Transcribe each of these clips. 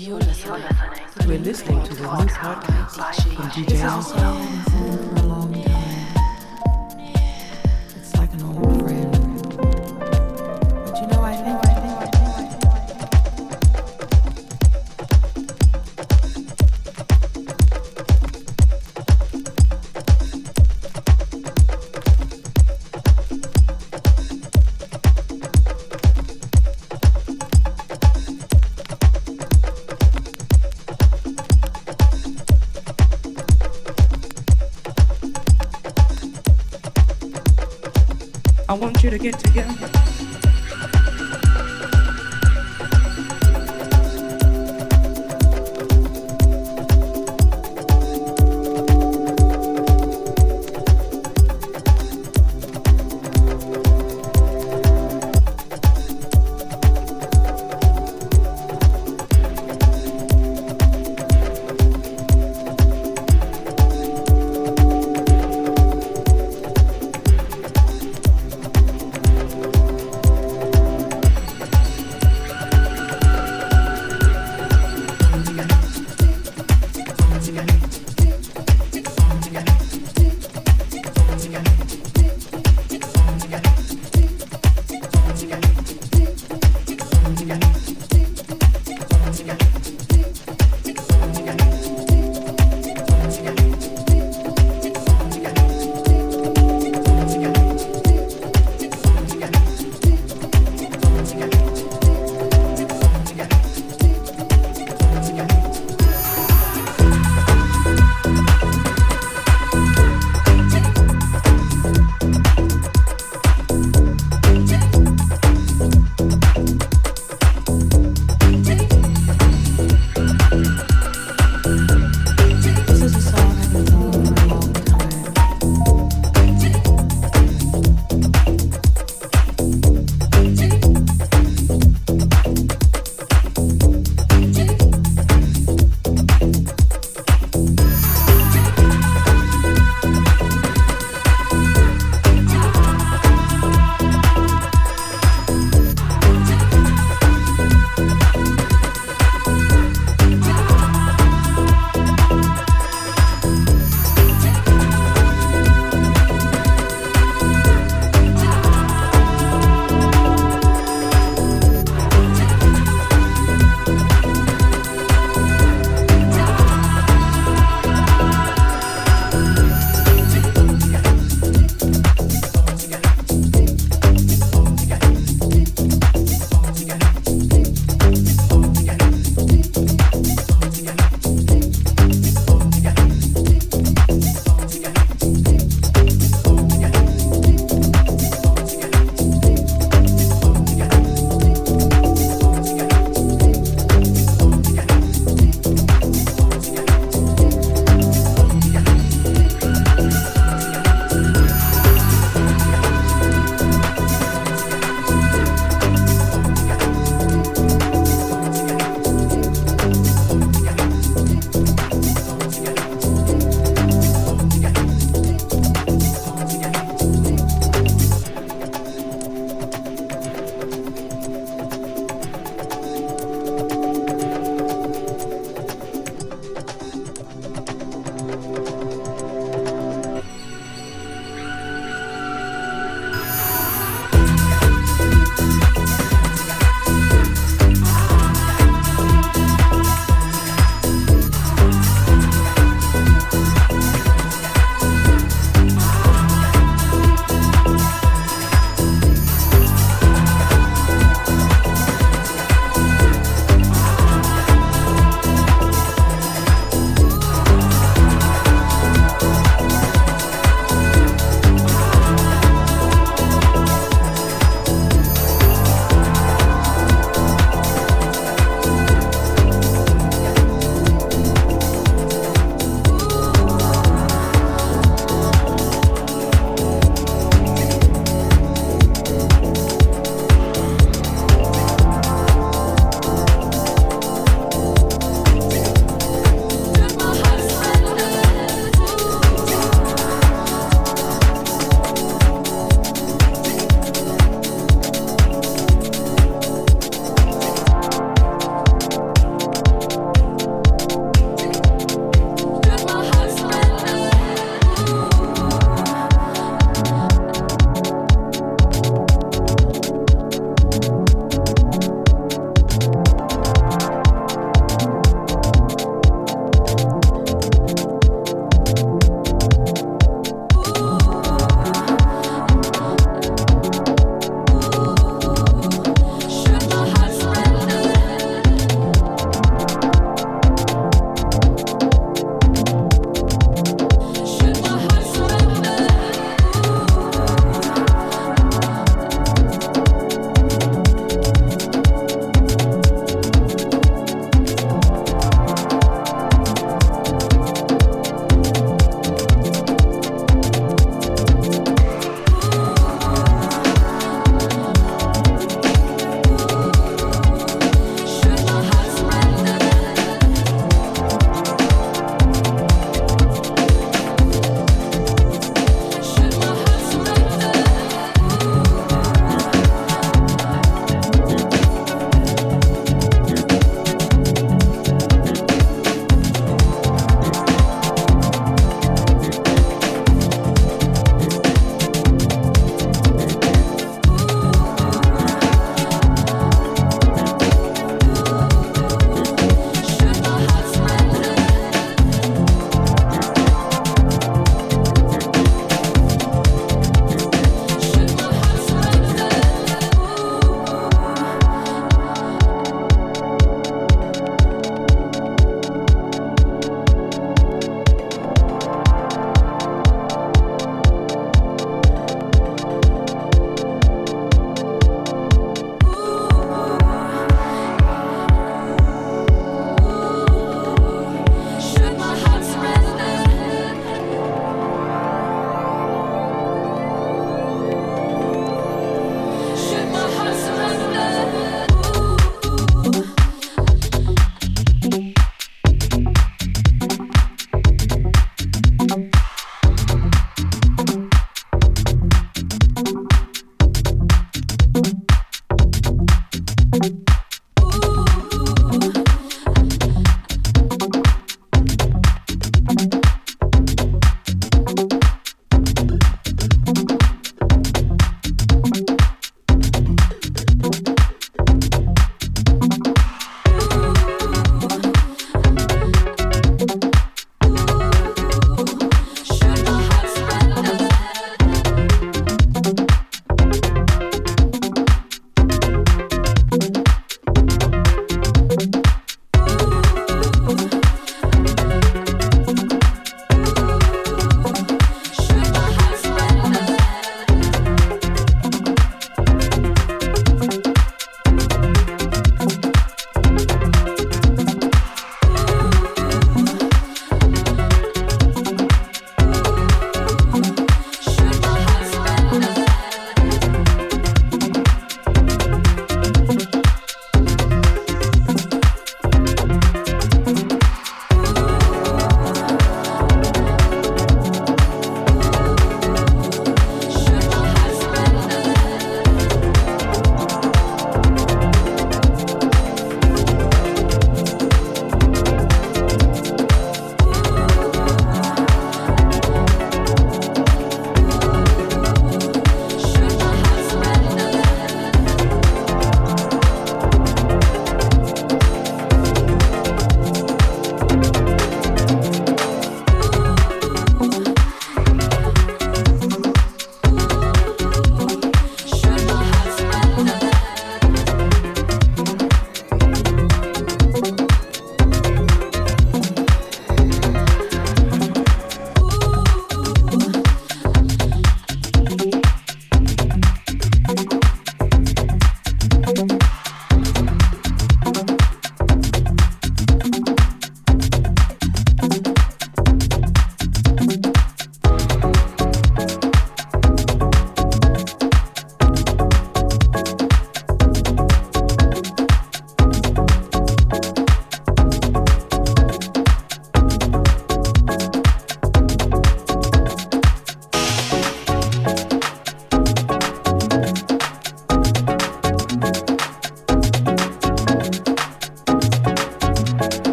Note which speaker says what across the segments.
Speaker 1: You're listening. We're listening to the new podcast from DJ Alpha.
Speaker 2: You to get together.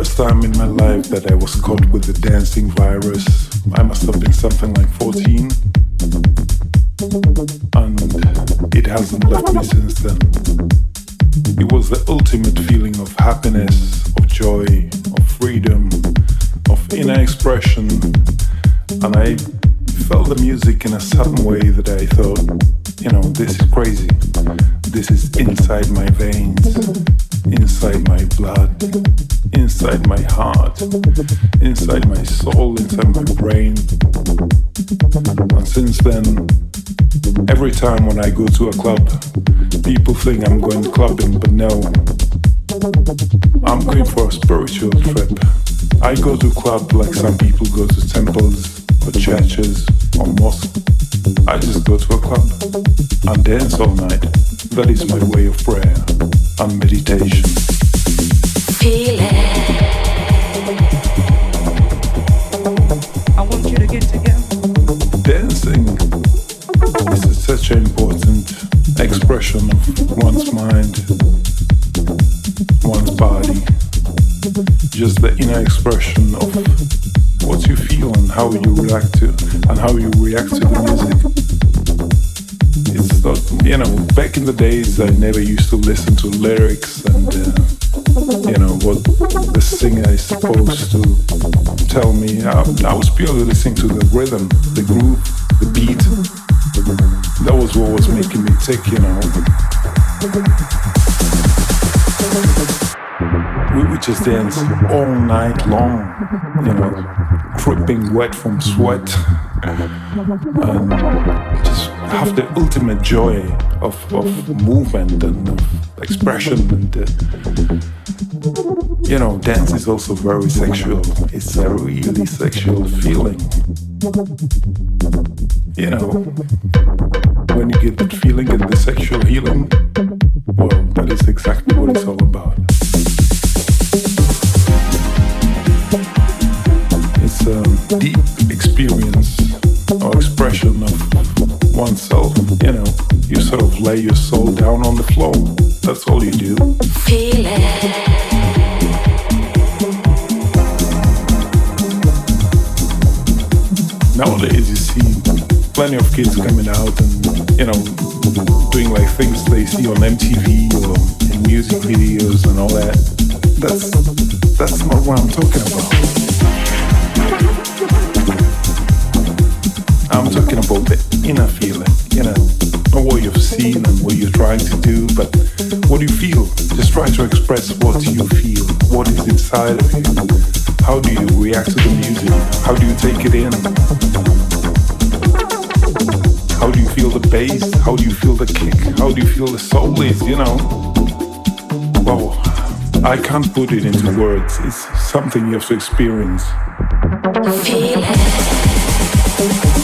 Speaker 2: First time in my life that I was caught with the dancing virus. I must have been something like
Speaker 3: 14. And it hasn't left me
Speaker 4: since then. It was the ultimate feeling of happiness, of joy, of freedom, of inner expression. And I felt the music in a
Speaker 5: sudden way that I thought, you know, this is crazy. This is inside my veins
Speaker 6: to a club. People think I'm going to clubbing, but no. I'm going for a spiritual trip. I go to club like some people go to temples or churches or mosques. I just go to a club and dance all night. That is my way of prayer and meditation.
Speaker 7: Feel it.
Speaker 3: I want you to get together.
Speaker 6: Dancing is such an important expression of one's mind, one's body, just the inner expression of what you feel and how you react to and how you react to the music. You know, back in the days I never used to listen to lyrics and uh, you know what the singer is supposed to tell me. I, I was purely listening to the rhythm, the groove, the beat that was what was making me tick, you know. We would just dance all night long, you know, dripping wet from sweat, and just have the ultimate joy of, of movement and of expression. And uh, you know, dance is also very sexual. It's a really sexual feeling. You know, when you get that feeling and the sexual healing, well, that is exactly what it's all about. It's a deep experience oneself. You know, you sort of lay your soul down on the floor. That's all you do.
Speaker 7: Feel it.
Speaker 6: Nowadays, you see plenty of kids coming out and you know, doing like things they see on MTV or in music videos and all that. That's that's not what I'm talking about. I'm talking about the inner feeling, you know, not what you've seen and what you're trying to do, but what do you feel. Just try to express what you feel, what is inside of you. How do you react to the music? How do you take it in? How do you feel the bass? How do you feel the kick? How do you feel the soul is, you know? Well, I can't put it into words. It's something you have to experience.
Speaker 7: Feel it.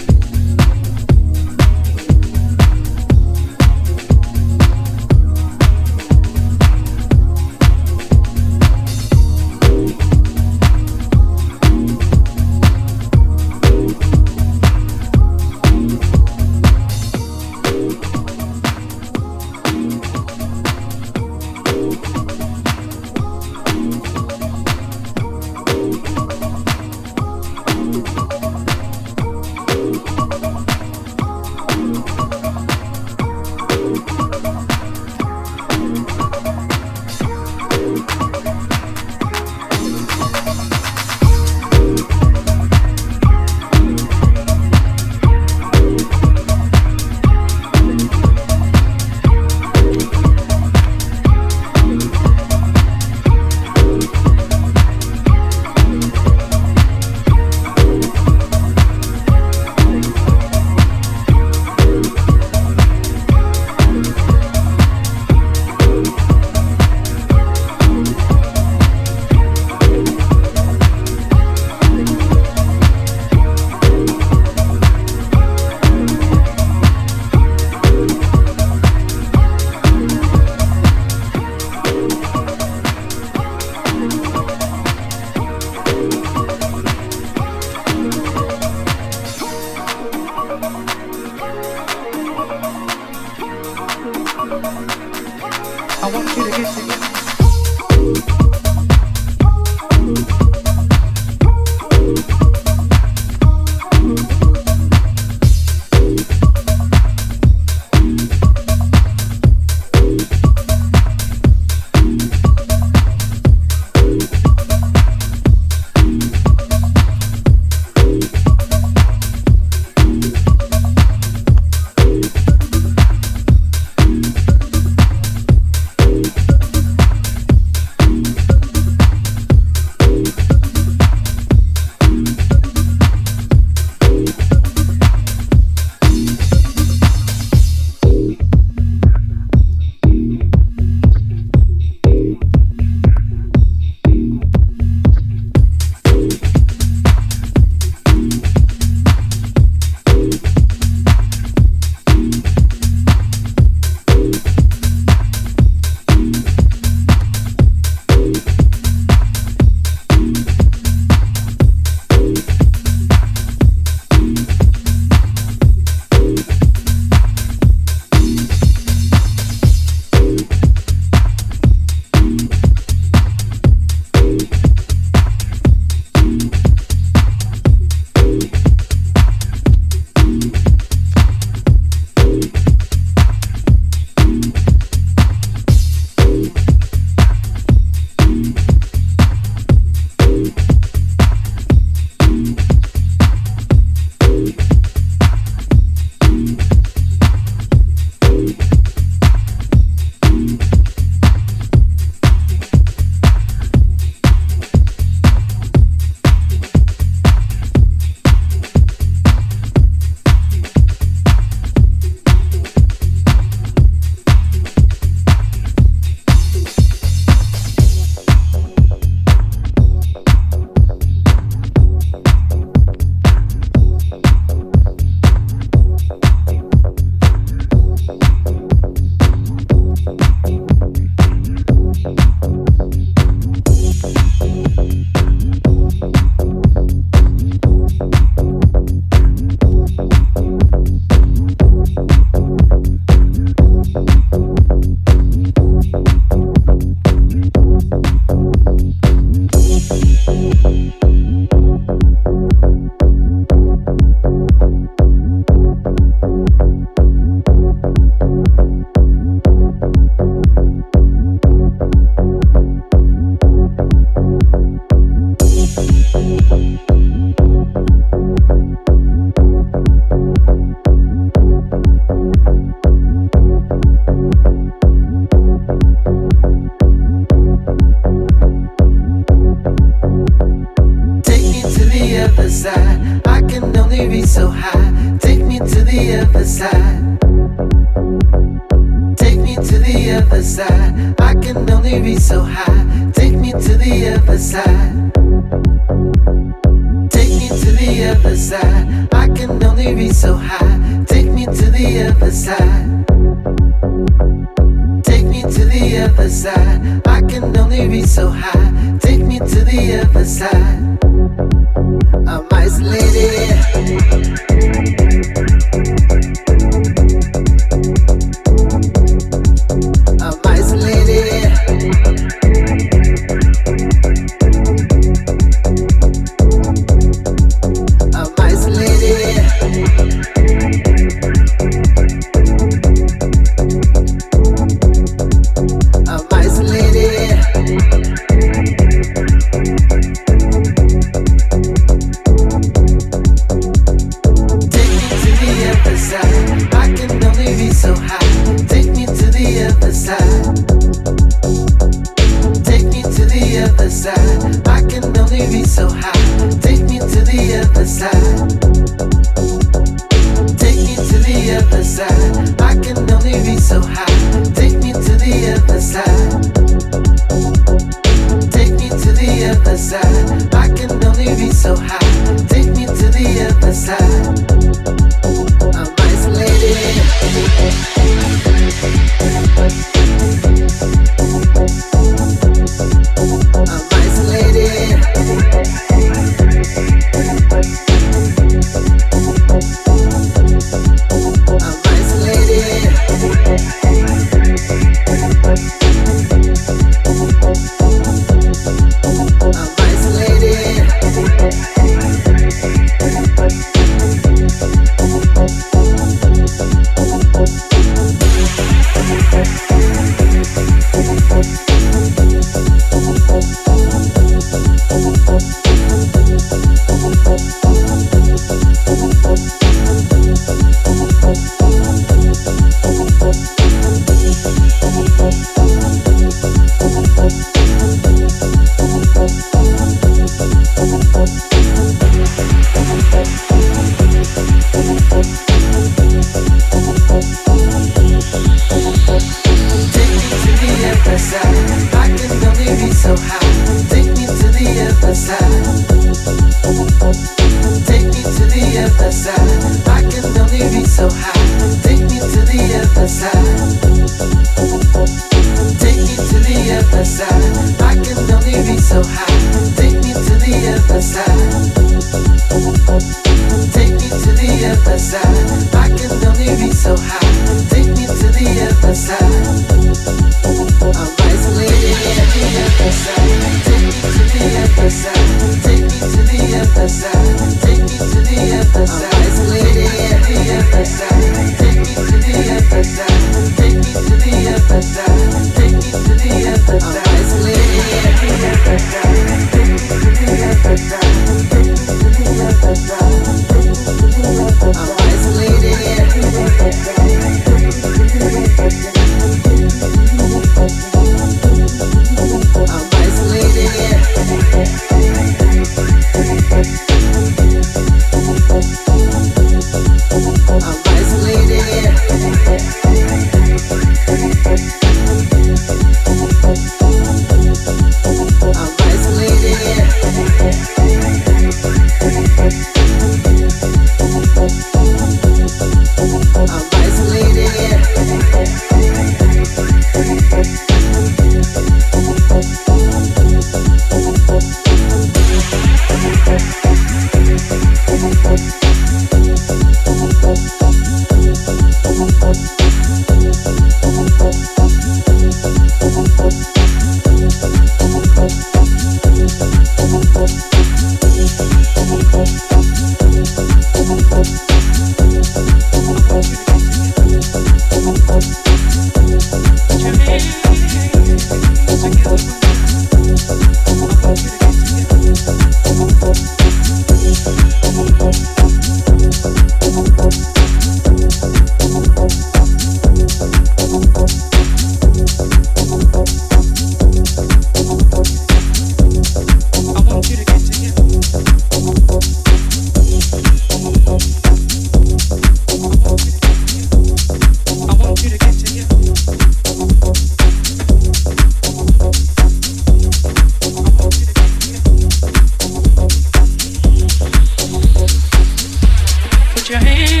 Speaker 8: your hand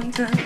Speaker 3: Together one